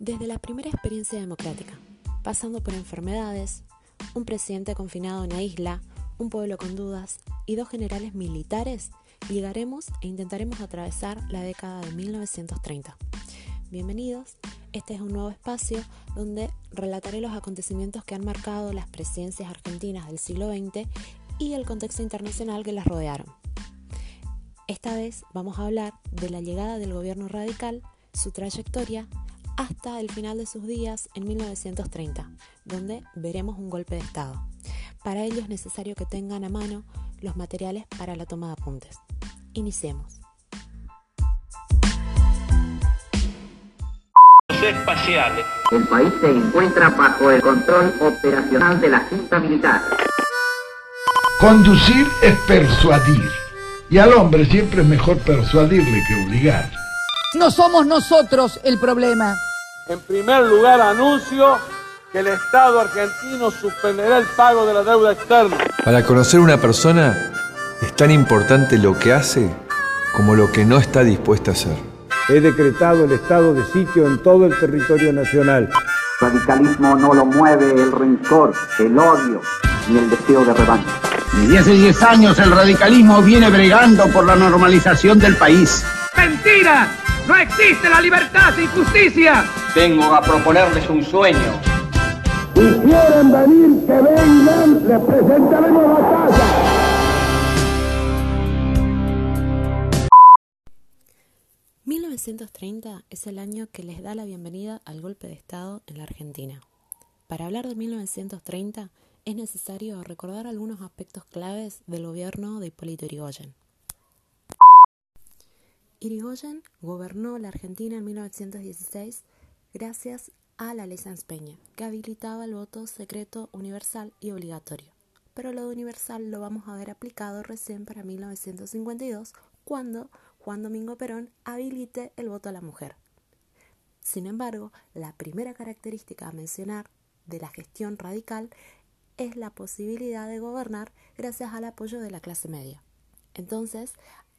Desde la primera experiencia democrática, pasando por enfermedades, un presidente confinado en una isla, un pueblo con dudas y dos generales militares, llegaremos e intentaremos atravesar la década de 1930. Bienvenidos, este es un nuevo espacio donde relataré los acontecimientos que han marcado las presidencias argentinas del siglo XX y el contexto internacional que las rodearon. Esta vez vamos a hablar de la llegada del gobierno radical, su trayectoria, hasta el final de sus días en 1930, donde veremos un golpe de Estado. Para ello es necesario que tengan a mano los materiales para la toma de apuntes. Iniciemos. espaciales. El país se encuentra bajo el control operacional de la Junta Militar. Conducir es persuadir. Y al hombre siempre es mejor persuadirle que obligar. No somos nosotros el problema. En primer lugar, anuncio que el Estado argentino suspenderá el pago de la deuda externa. Para conocer una persona es tan importante lo que hace como lo que no está dispuesta a hacer. He decretado el estado de sitio en todo el territorio nacional. Radicalismo no lo mueve el rencor, el odio ni el deseo de revancha. Desde hace 10 años el radicalismo viene bregando por la normalización del país. ¡Mentira! ¡No existe la libertad sin justicia! Vengo a proponerles un sueño. Si quieren venir, que vengan, les presentaremos batalla. ...1930 es el año que les da la bienvenida al golpe de Estado en la Argentina. Para hablar de 1930 es necesario recordar algunos aspectos claves del gobierno de Hipólito Yrigoyen. Irigoyen gobernó la Argentina en 1916 gracias a la ley Sanz Peña, que habilitaba el voto secreto universal y obligatorio. Pero lo de universal lo vamos a ver aplicado recién para 1952, cuando Juan Domingo Perón habilite el voto a la mujer. Sin embargo, la primera característica a mencionar de la gestión radical es la posibilidad de gobernar gracias al apoyo de la clase media. Entonces,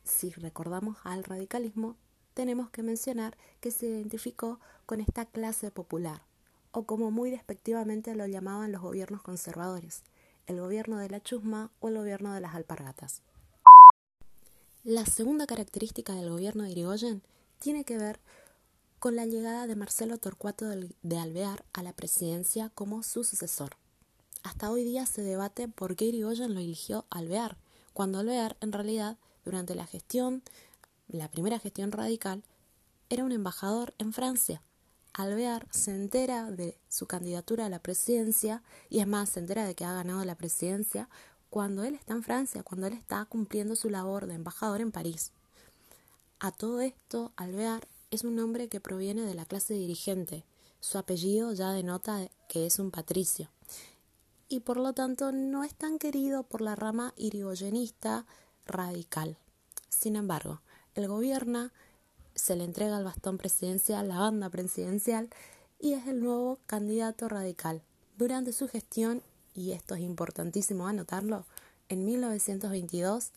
si recordamos al radicalismo, tenemos que mencionar que se identificó con esta clase popular, o como muy despectivamente lo llamaban los gobiernos conservadores, el gobierno de la chusma o el gobierno de las alpargatas. La segunda característica del gobierno de Irigoyen tiene que ver con la llegada de Marcelo Torcuato de Alvear a la presidencia como su sucesor. Hasta hoy día se debate por qué Irigoyen lo eligió Alvear, cuando Alvear en realidad durante la gestión, la primera gestión radical, era un embajador en Francia. Alvear se entera de su candidatura a la presidencia y es más, se entera de que ha ganado la presidencia cuando él está en Francia, cuando él está cumpliendo su labor de embajador en París. A todo esto, Alvear es un nombre que proviene de la clase dirigente. Su apellido ya denota que es un patricio. Y por lo tanto no es tan querido por la rama irigoyenista radical. Sin embargo, el gobierno se le entrega el bastón presidencial, la banda presidencial, y es el nuevo candidato radical. Durante su gestión, y esto es importantísimo anotarlo, en 1922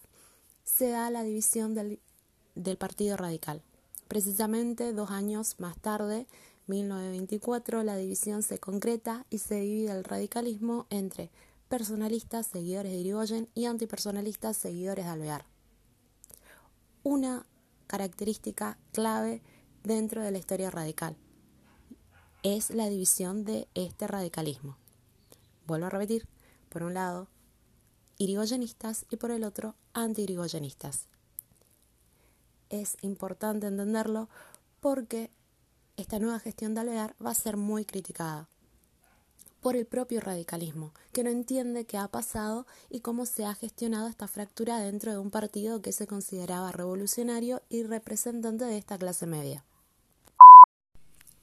se da la división del, del Partido Radical. Precisamente dos años más tarde, 1924, la división se concreta y se divide el radicalismo entre personalistas, seguidores de Irigoyen, y antipersonalistas, seguidores de Alvear. Una característica clave dentro de la historia radical es la división de este radicalismo. Vuelvo a repetir, por un lado, irigoyenistas y por el otro, anti-irigoyenistas. Es importante entenderlo porque esta nueva gestión de Alvear va a ser muy criticada por el propio radicalismo, que no entiende qué ha pasado y cómo se ha gestionado esta fractura dentro de un partido que se consideraba revolucionario y representante de esta clase media.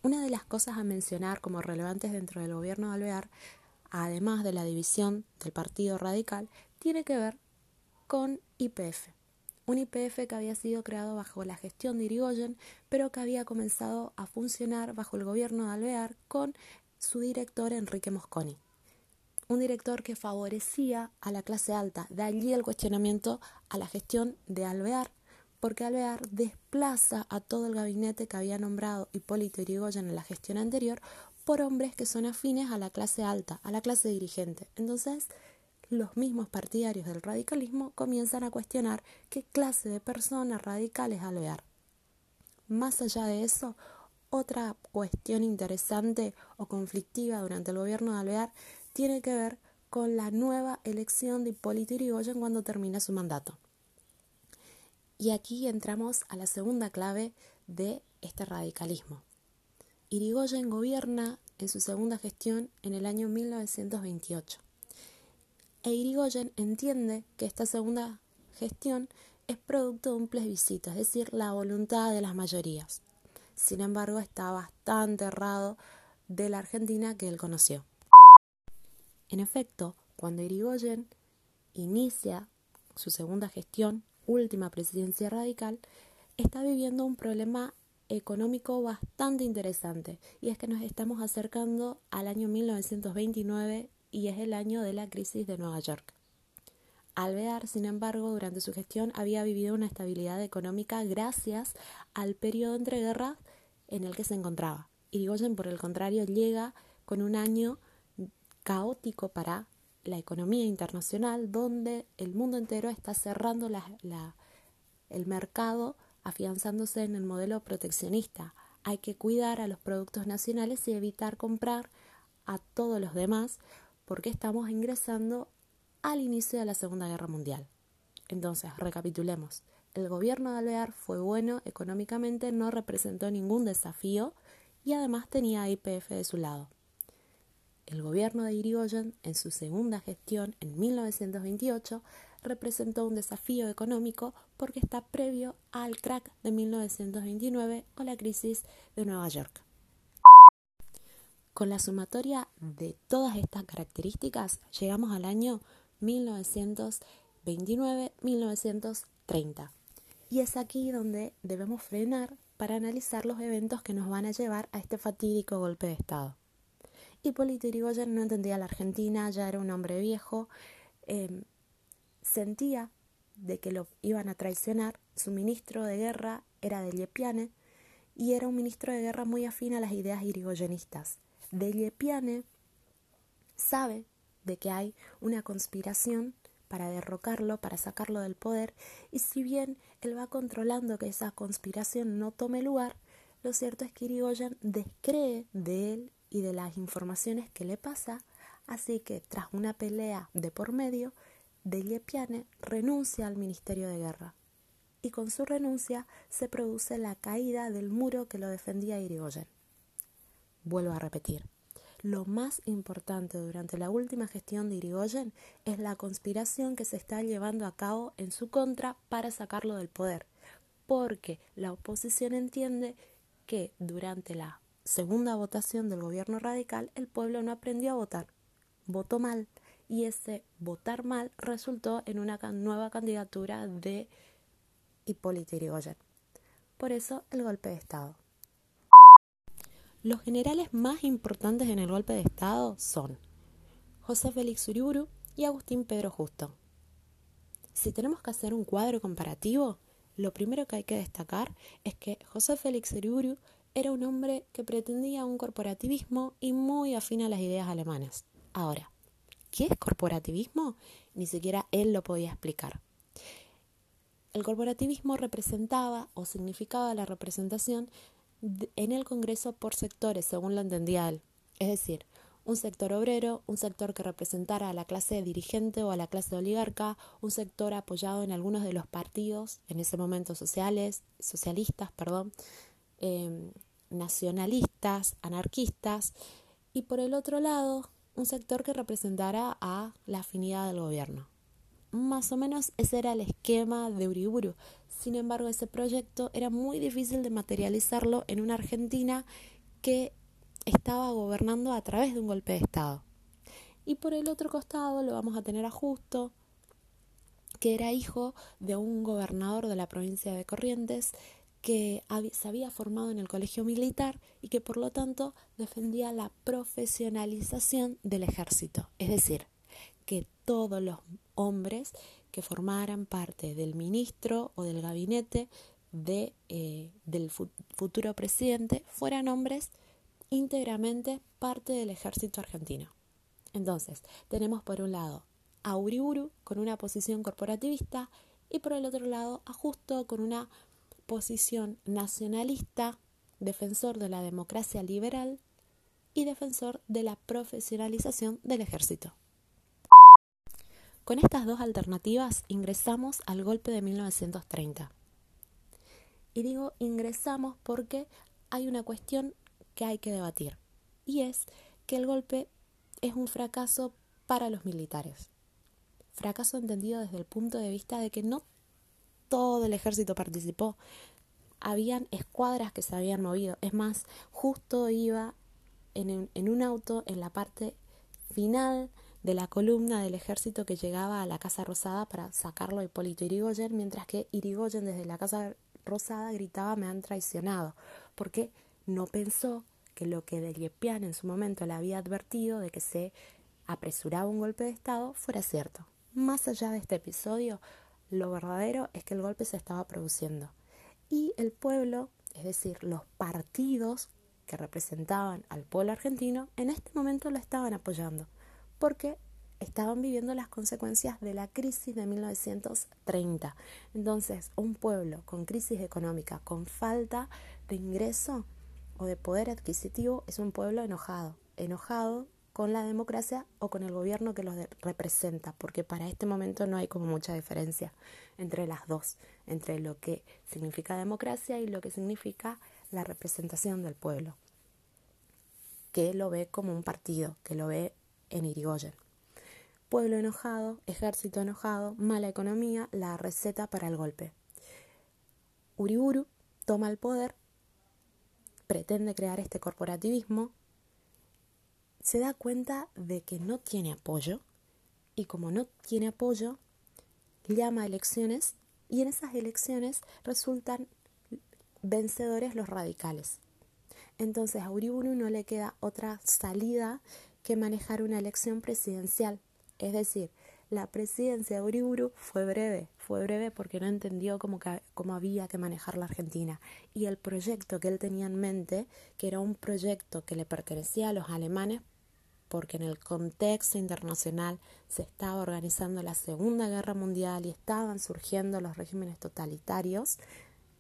Una de las cosas a mencionar como relevantes dentro del gobierno de Alvear, además de la división del Partido Radical, tiene que ver con IPF. Un IPF que había sido creado bajo la gestión de Irigoyen, pero que había comenzado a funcionar bajo el gobierno de Alvear con su director Enrique Mosconi, un director que favorecía a la clase alta. De allí el cuestionamiento a la gestión de Alvear porque Alvear desplaza a todo el gabinete que había nombrado Hipólito Yrigoyen en la gestión anterior por hombres que son afines a la clase alta, a la clase dirigente. Entonces, los mismos partidarios del radicalismo comienzan a cuestionar qué clase de personas radicales Alvear. Más allá de eso, otra cuestión interesante o conflictiva durante el gobierno de Alvear tiene que ver con la nueva elección de Hipólito Yrigoyen cuando termina su mandato. Y aquí entramos a la segunda clave de este radicalismo. Irigoyen gobierna en su segunda gestión en el año 1928. E Irigoyen entiende que esta segunda gestión es producto de un plebiscito, es decir, la voluntad de las mayorías. Sin embargo, está bastante errado de la Argentina que él conoció. En efecto, cuando Irigoyen inicia su segunda gestión, última presidencia radical, está viviendo un problema económico bastante interesante y es que nos estamos acercando al año 1929 y es el año de la crisis de Nueva York. Alvear, sin embargo, durante su gestión había vivido una estabilidad económica gracias al periodo entre guerras en el que se encontraba. Irigoyen, por el contrario, llega con un año caótico para la economía internacional, donde el mundo entero está cerrando el mercado, afianzándose en el modelo proteccionista. Hay que cuidar a los productos nacionales y evitar comprar a todos los demás, porque estamos ingresando al inicio de la Segunda Guerra Mundial. Entonces, recapitulemos. El gobierno de Alvear fue bueno económicamente, no representó ningún desafío y además tenía IPF de su lado. El gobierno de Irigoyen, en su segunda gestión en 1928, representó un desafío económico porque está previo al crack de 1929 o la crisis de Nueva York. Con la sumatoria de todas estas características, llegamos al año 1929-1930. Y es aquí donde debemos frenar para analizar los eventos que nos van a llevar a este fatídico golpe de Estado. Hipólito Yrigoyen no entendía la Argentina, ya era un hombre viejo, em, sentía de que lo iban a traicionar, su ministro de guerra era de Liepiane y era un ministro de guerra muy afín a las ideas irigoyenistas. De Liepiane sabe de que hay una conspiración para derrocarlo, para sacarlo del poder, y si bien él va controlando que esa conspiración no tome lugar, lo cierto es que Irigoyen descree de él y de las informaciones que le pasa, así que tras una pelea de por medio, Deliepiane renuncia al Ministerio de Guerra. Y con su renuncia se produce la caída del muro que lo defendía Irigoyen. Vuelvo a repetir, lo más importante durante la última gestión de Irigoyen es la conspiración que se está llevando a cabo en su contra para sacarlo del poder, porque la oposición entiende que durante la segunda votación del gobierno radical, el pueblo no aprendió a votar, votó mal y ese votar mal resultó en una nueva candidatura de Hipólito Yrigoyen. Por eso el golpe de Estado. Los generales más importantes en el golpe de Estado son José Félix Uriburu y Agustín Pedro Justo. Si tenemos que hacer un cuadro comparativo, lo primero que hay que destacar es que José Félix Uriburu era un hombre que pretendía un corporativismo y muy afín a las ideas alemanas. Ahora, ¿qué es corporativismo? Ni siquiera él lo podía explicar. El corporativismo representaba o significaba la representación en el Congreso por sectores, según lo entendía él. Es decir, un sector obrero, un sector que representara a la clase dirigente o a la clase oligarca, un sector apoyado en algunos de los partidos, en ese momento sociales, socialistas, perdón, Em, nacionalistas, anarquistas, y por el otro lado, un sector que representara a la afinidad del gobierno. Más o menos ese era el esquema de Uriburu. Sin embargo, ese proyecto era muy difícil de materializarlo en una Argentina que estaba gobernando a través de un golpe de Estado. Y por el otro costado lo vamos a tener a Justo, que era hijo de un gobernador de la provincia de Corrientes, que se había formado en el colegio militar y que por lo tanto defendía la profesionalización del ejército, es decir, que todos los hombres que formaran parte del ministro o del gabinete de, eh, del futuro presidente fueran hombres íntegramente parte del ejército argentino. Entonces, tenemos por un lado a Uriburu con una posición corporativista y por el otro lado a Justo con una posición nacionalista, defensor de la democracia liberal y defensor de la profesionalización del ejército. Con estas dos alternativas ingresamos al golpe de 1930. Y digo ingresamos porque hay una cuestión que hay que debatir, y es que el golpe es un fracaso para los militares. Fracaso entendido desde el punto de vista de que no todo el ejército participó. Habían escuadras que se habían movido. Es más, justo iba en, en un auto en la parte final de la columna del ejército que llegaba a la Casa Rosada para sacarlo a Hipólito Irigoyen, mientras que Irigoyen desde la Casa Rosada gritaba me han traicionado, porque no pensó que lo que Deliepian en su momento le había advertido de que se apresuraba un golpe de Estado fuera cierto. Más allá de este episodio, lo verdadero es que el golpe se estaba produciendo y el pueblo, es decir, los partidos que representaban al pueblo argentino, en este momento lo estaban apoyando porque estaban viviendo las consecuencias de la crisis de 1930. Entonces, un pueblo con crisis económica, con falta de ingreso o de poder adquisitivo, es un pueblo enojado, enojado con la democracia o con el gobierno que los representa, porque para este momento no hay como mucha diferencia entre las dos, entre lo que significa democracia y lo que significa la representación del pueblo, que lo ve como un partido, que lo ve en Irigoyen. Pueblo enojado, ejército enojado, mala economía, la receta para el golpe. Uriburu toma el poder, pretende crear este corporativismo, se da cuenta de que no tiene apoyo y como no tiene apoyo, llama a elecciones y en esas elecciones resultan vencedores los radicales. Entonces a Uriburu no le queda otra salida que manejar una elección presidencial. Es decir, la presidencia de Uriburu fue breve, fue breve porque no entendió cómo, cómo, había que manejar la Argentina. Y el proyecto que él tenía en mente, que era un proyecto que le pertenecía a los alemanes, porque en el contexto internacional se estaba organizando la Segunda Guerra Mundial y estaban surgiendo los regímenes totalitarios,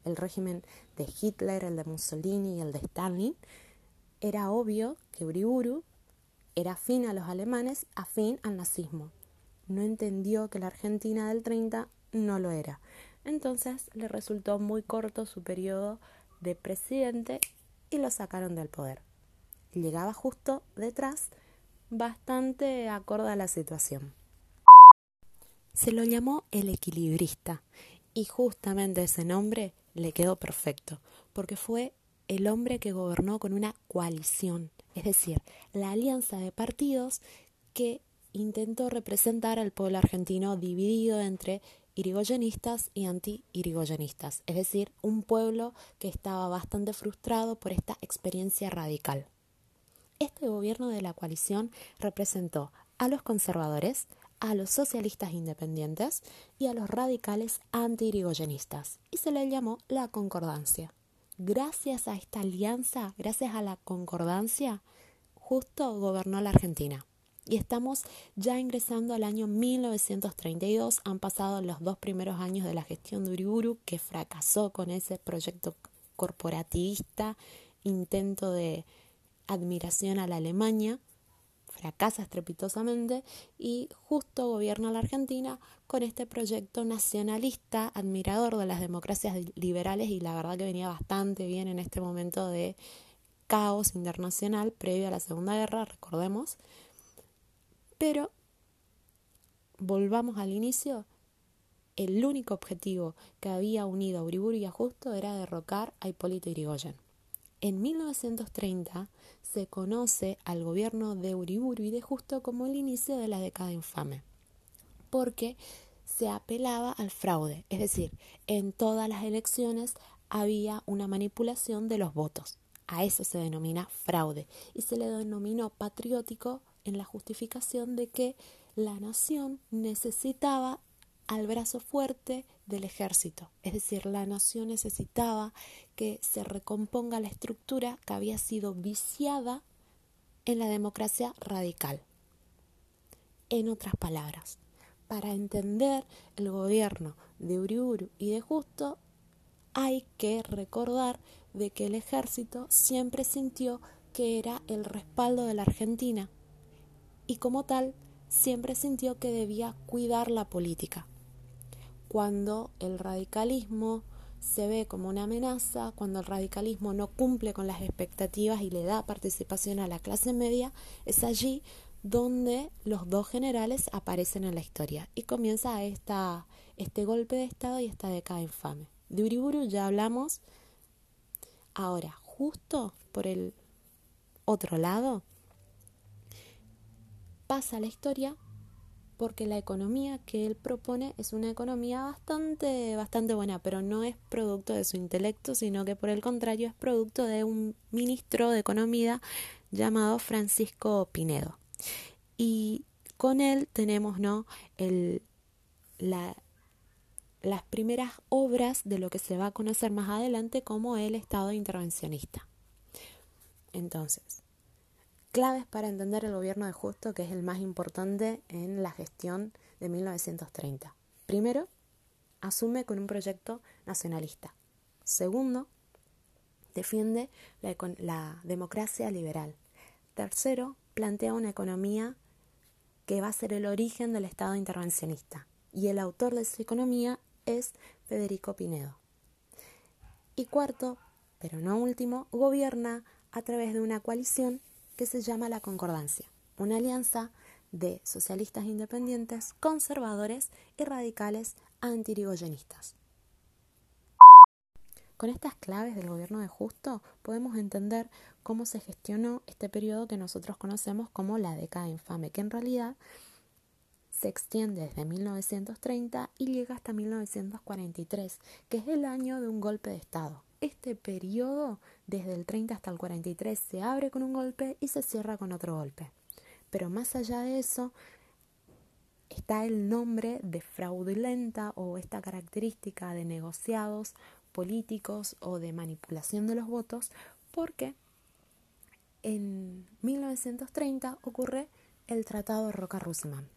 el régimen de Hitler, el de Mussolini y el de Stalin, era obvio que Uriburu era afín a los alemanes, afín al nazismo. No entendió que la Argentina del 30 no lo era. Entonces le resultó muy corto su periodo de presidente y lo sacaron del poder. Llegaba justo detrás, bastante acorde a la situación. Se lo llamó el equilibrista y justamente ese nombre le quedó perfecto, porque fue el hombre que gobernó con una coalición, es decir, la alianza de partidos que intentó representar al pueblo argentino dividido entre irigoyenistas y anti-irigoyenistas, es decir, un pueblo que estaba bastante frustrado por esta experiencia radical. Este gobierno de la coalición representó a los conservadores, a los socialistas independientes y a los radicales anti-irigoyenistas, y se le llamó la concordancia gracias a esta alianza, gracias a la concordancia, justo gobernó la Argentina. Y estamos ya ingresando al año 1932. Han pasado los dos primeros años de la gestión de Uriburu, que fracasó con ese proyecto corporativista, intento de admiración a la Alemania fracasa estrepitosamente y justo gobierna la Argentina con este proyecto nacionalista, admirador de las democracias liberales y la verdad que venía bastante bien en este momento de caos internacional previo a la Segunda Guerra, recordemos. Pero volvamos al inicio, el único objetivo que había unido a Uriburu y a Justo era derrocar a Hipólito Yrigoyen. En 1930 se conoce al gobierno de Uriburu y de Justo como el inicio de la década infame, porque se apelaba al fraude, es decir, en todas las elecciones había una manipulación de los votos. A eso se denomina fraude y se le denominó patriótico en la justificación de que la nación necesitaba al brazo fuerte del ejército, es decir, la nación necesitaba que se recomponga la estructura que había sido viciada en la democracia radical. En otras palabras, para entender el gobierno de Uriburu y de Justo, hay que recordar de que el ejército siempre sintió que era el respaldo de la Argentina y como tal siempre sintió que debía cuidar la política. Cuando el radicalismo se ve como una amenaza, cuando el radicalismo no cumple con las expectativas y le da participación a la clase media, es allí donde los dos generales aparecen en la historia y comienza este golpe de Estado y esta década infame. De Uriburu ya hablamos. Ahora, justo por el otro lado, pasa la historia porque la economía que él propone es una economía bastante, bastante buena, pero no es producto de su intelecto, sino que por el contrario es producto de un ministro de economía llamado Francisco Pinedo. Y con él tenemos ¿no? el, la, las primeras obras de lo que se va a conocer más adelante como el Estado intervencionista. Entonces, claves para entender el gobierno de Justo, que es el más importante en la gestión de 1930. Primero, asume con un proyecto nacionalista. Segundo, defiende la, democracia liberal. Tercero, plantea una economía que va a ser el origen del Estado intervencionista. Y el autor de esa economía es Federico Pinedo. Y cuarto, pero no último, gobierna a través de una coalición que se llama la Concordancia, una alianza de socialistas independientes, conservadores y radicales antirigoyenistas. Con estas claves del gobierno de Justo podemos entender cómo se gestionó este periodo que nosotros conocemos como la década infame, que en realidad se extiende desde 1930 y llega hasta 1943, que es el año de un golpe de Estado. Este periodo, desde el 30 hasta el 43, se abre con un golpe y se cierra con otro golpe. Pero más allá de eso, está el nombre de fraudulenta o esta característica de negociados políticos o de manipulación de los votos, porque en 1930 ocurre el Tratado Roca-Russman.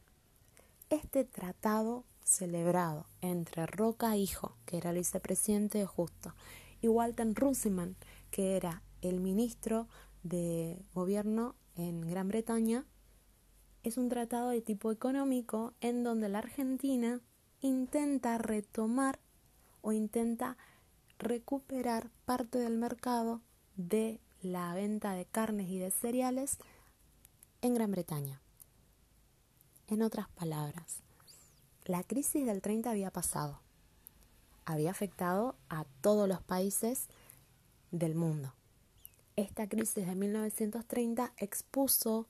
Este tratado celebrado entre Roca Hijo, que era el vicepresidente de Justo, y Walter Russman, que era el ministro de gobierno en Gran Bretaña, es un tratado de tipo económico en donde la Argentina intenta retomar o intenta recuperar parte del mercado de la venta de carnes y de cereales en Gran Bretaña. En otras palabras, la crisis del 30 había pasado, había afectado a todos los países del mundo. Esta crisis de 1930 expuso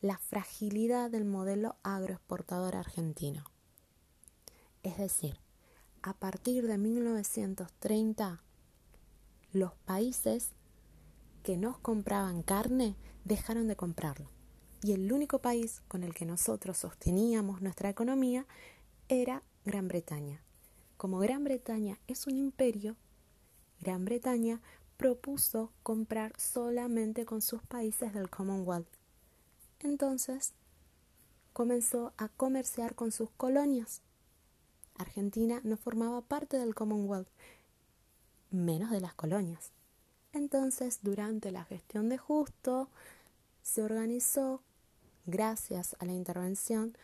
la fragilidad del modelo agroexportador argentino. Es decir, a partir de 1930, los países que nos compraban carne dejaron de comprarlo. Y el único país con el que nosotros sosteníamos nuestra economía era Gran Bretaña. Como Gran Bretaña es un imperio, Gran Bretaña propuso comprar solamente con sus países del Commonwealth. Entonces, comenzó a comerciar con sus colonias Argentina no formaba parte del Commonwealth, menos de las colonias. Entonces, durante la gestión de Justo, se organizó, gracias a la intervención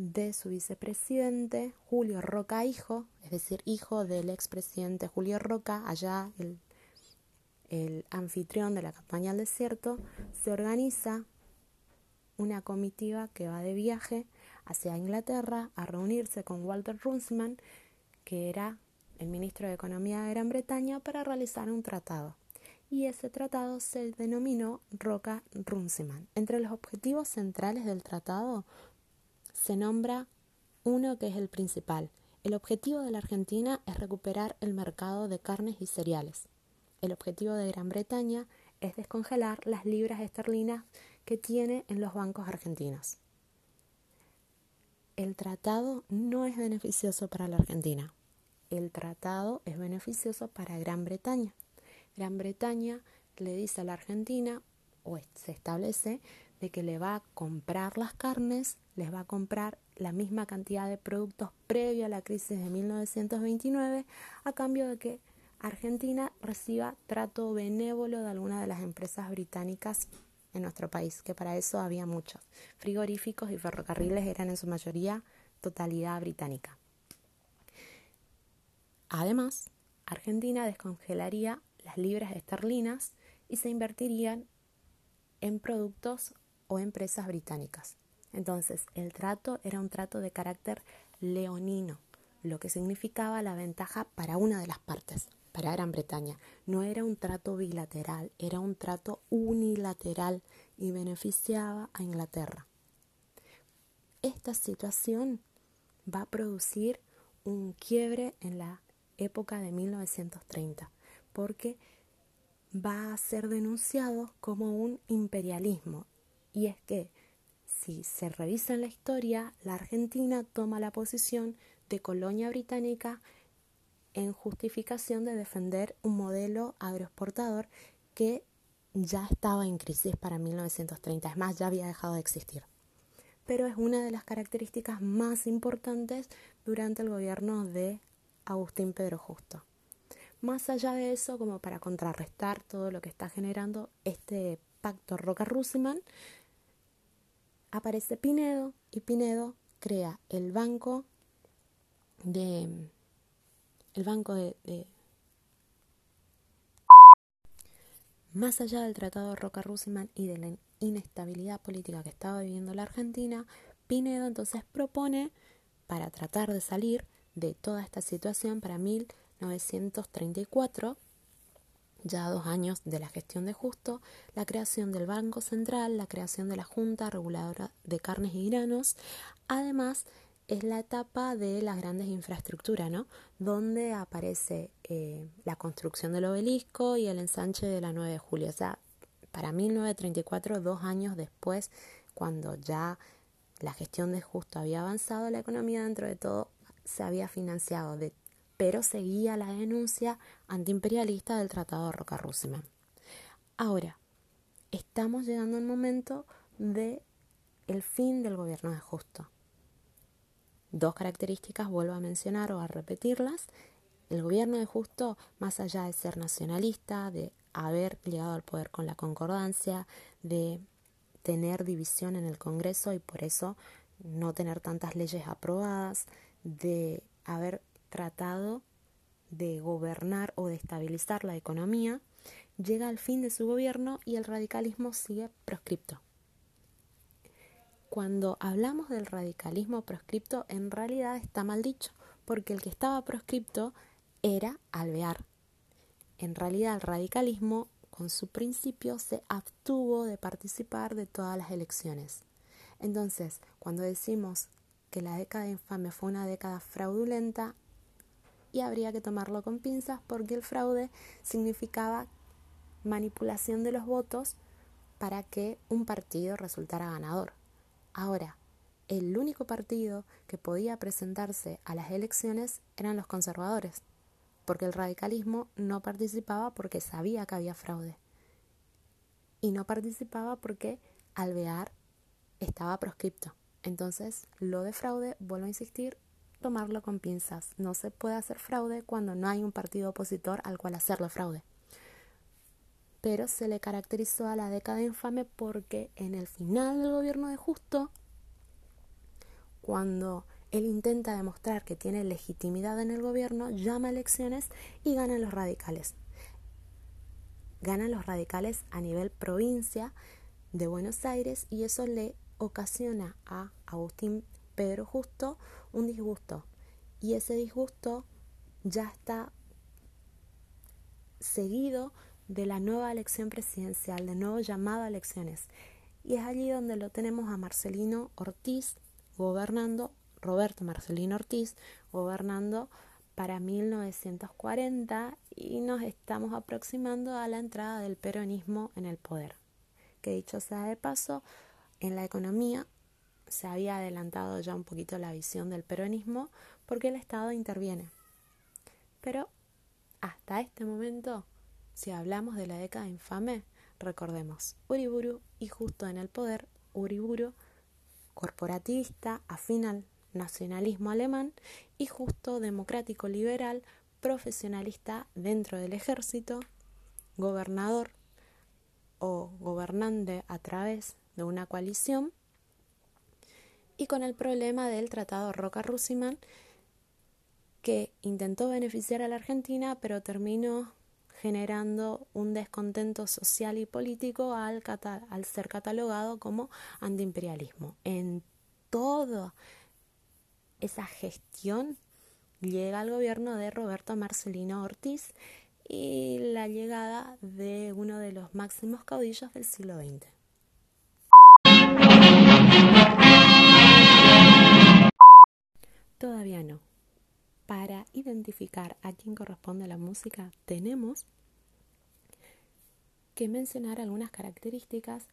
de su vicepresidente, Julio Roca Hijo, es decir, hijo del expresidente Julio Roca, allá el, el anfitrión de la campaña al desierto, se organiza una comitiva que va de viaje hacia Inglaterra a reunirse con Walter Runciman, que era el ministro de Economía de Gran Bretaña, para realizar un tratado. Y ese tratado se denominó Roca-Runciman. Entre los objetivos centrales del tratado se nombra uno que es el principal. El objetivo de la Argentina es recuperar el mercado de carnes y cereales. El objetivo de Gran Bretaña es descongelar las libras esterlinas que tiene en los bancos argentinos. el tratado no es beneficioso para la Argentina. El tratado es beneficioso para Gran Bretaña. Gran Bretaña le dice a la Argentina, o se establece, de que le va a comprar las carnes, les va a comprar la misma cantidad de productos previo a la crisis de 1929, a cambio de que Argentina reciba trato benévolo de alguna de las empresas británicas en nuestro país, que para eso había muchos. Frigoríficos y ferrocarriles eran en su mayoría totalidad británica. Además, Argentina descongelaría las libras esterlinas y se invertirían en productos o empresas británicas. Entonces, el trato era un trato de carácter leonino, lo que significaba la ventaja para una de las partes para Gran Bretaña. No era un trato bilateral, era un trato unilateral y beneficiaba a Inglaterra. Esta situación va a producir un quiebre en la época de 1930, porque va a ser denunciado como un imperialismo. Y es que, si se revisa en la historia, la Argentina toma la posición de colonia británica en justificación de defender un modelo agroexportador que ya estaba en crisis para 1930, es más, ya había dejado de existir. Pero es una de las características más importantes durante el gobierno de Agustín Pedro Justo. Más allá de eso, como para contrarrestar todo lo que está generando este pacto Roca-Rusiman, aparece Pinedo y Pinedo crea el banco de el Banco de, Más allá del Tratado Roca-Rusiman y de la inestabilidad política que estaba viviendo la Argentina, Pinedo entonces propone, para tratar de salir de toda esta situación para 1934, ya dos años de la gestión de Justo, la creación del Banco Central, la creación de la Junta Reguladora de Carnes y Granos, además es la etapa de las grandes infraestructuras, ¿no? Donde aparece eh, la construcción del obelisco y el ensanche de la 9 de julio. O sea, para 1934, dos años después, cuando ya la gestión de Justo había avanzado, la economía dentro de todo se había financiado, de, pero seguía la denuncia antiimperialista del Tratado de roca Ahora, estamos llegando al momento de el fin del gobierno de Justo. Dos características vuelvo a mencionar o a repetirlas. El gobierno de Justo, más allá de ser nacionalista, de haber llegado al poder con la concordancia, de tener división en el Congreso y por eso no tener tantas leyes aprobadas, de haber tratado de gobernar o de estabilizar la economía, llega al fin de su gobierno y el radicalismo sigue proscripto. Cuando hablamos del radicalismo proscripto, en realidad está mal dicho, porque el que estaba proscripto era Alvear. En realidad el radicalismo, con su principio, se abstuvo de participar de todas las elecciones. Entonces, cuando decimos que la década infame fue una década fraudulenta, y habría que tomarlo con pinzas porque el fraude significaba manipulación de los votos para que un partido resultara ganador. Ahora, el único partido que podía presentarse a las elecciones eran los conservadores, porque el radicalismo no participaba porque sabía que había fraude. Y no participaba porque Alvear estaba proscripto. Entonces, lo de fraude, vuelvo a insistir, tomarlo con pinzas. No se puede hacer fraude cuando no hay un partido opositor al cual hacerle fraude pero se le caracterizó a la década infame porque en el final del gobierno de Justo, cuando él intenta demostrar que tiene legitimidad en el gobierno, llama a elecciones y ganan los radicales. Ganan los radicales a nivel provincia de Buenos Aires y eso le ocasiona a Agustín Pedro Justo un disgusto. Y ese disgusto ya está seguido de la nueva elección presidencial, de nuevo llamado a elecciones. Y es allí donde lo tenemos a Marcelino Ortiz gobernando, Roberto Marcelino Ortiz gobernando para 1940 y nos estamos aproximando a la entrada del peronismo en el poder. Que dicho sea de paso, en la economía se había adelantado ya un poquito la visión del peronismo porque el Estado interviene. Pero hasta este momento, si hablamos de la década infame, recordemos, Uriburu y justo en el poder, Uriburu, corporativista, afín al nacionalismo alemán y justo democrático liberal, profesionalista dentro del ejército, gobernador o gobernante a través de una coalición y con el problema del Tratado Roca-Russiman que intentó beneficiar a la Argentina pero terminó generando un descontento social y político al, al ser catalogado como antiimperialismo. En toda esa gestión llega al gobierno de Roberto Marcelino Ortiz y la llegada de uno de los máximos caudillos del siglo XX. Todavía no. Para identificar a quién corresponde la música, tenemos que mencionar algunas características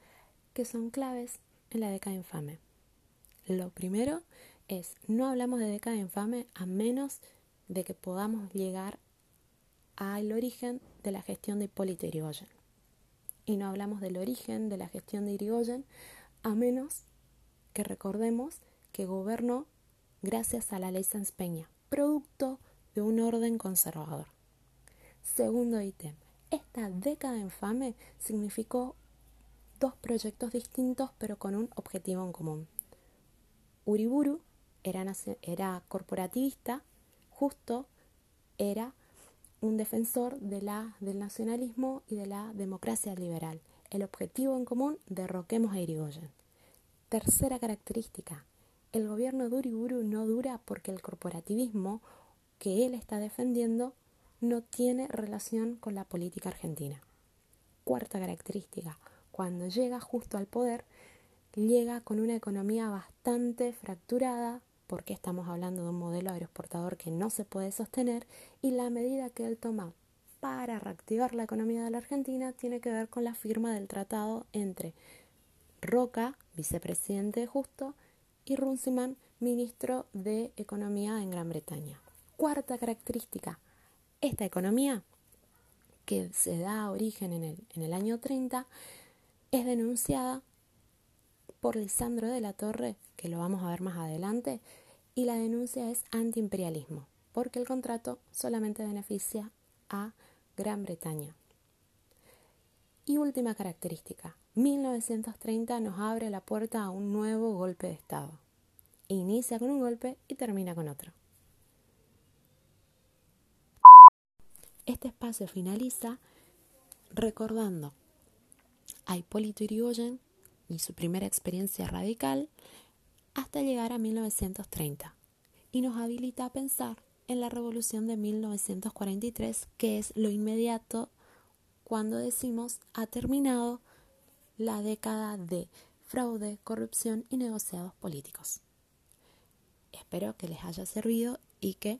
que son claves en la década infame. Lo primero es, no hablamos de década infame a menos de que podamos llegar al origen de la gestión de Hipólito Yrigoyen. Y no hablamos del origen de la gestión de Irigoyen a menos que recordemos que gobernó gracias a la ley Sanz Peña, producto de un orden conservador. Segundo ítem, esta década infame significó dos proyectos distintos pero con un objetivo en común. Uriburu era, corporativista, justo era un defensor del nacionalismo y de la democracia liberal. El objetivo en común, derroquemos a Irigoyen. Tercera característica, el gobierno de Uriburu no dura porque el corporativismo que él está defendiendo no tiene relación con la política argentina. Cuarta característica, cuando llega justo al poder, llega con una economía bastante fracturada, porque estamos hablando de un modelo aeroexportador que no se puede sostener y la medida que él toma para reactivar la economía de la Argentina tiene que ver con la firma del tratado entre Roca, vicepresidente de Justo, y Runciman, ministro de Economía en Gran Bretaña. Cuarta característica, esta economía que se da origen en el, en el año 30 es denunciada por Lisandro de la Torre, que lo vamos a ver más adelante, y la denuncia es antiimperialismo, porque el contrato solamente beneficia a Gran Bretaña. Y última característica, 1930 nos abre la puerta a un nuevo golpe de Estado. Inicia con un golpe y termina con otro. Este espacio finaliza recordando a Hipólito Yrigoyen y su primera experiencia radical hasta llegar a 1930 y nos habilita a pensar en la revolución de 1943, que es lo inmediato cuando decimos ha terminado la década de fraude, corrupción y negociados políticos. Espero que les haya servido y que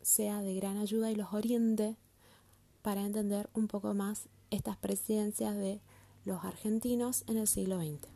sea de gran ayuda y los oriente para entender un poco más estas presidencias de los argentinos en el siglo XX.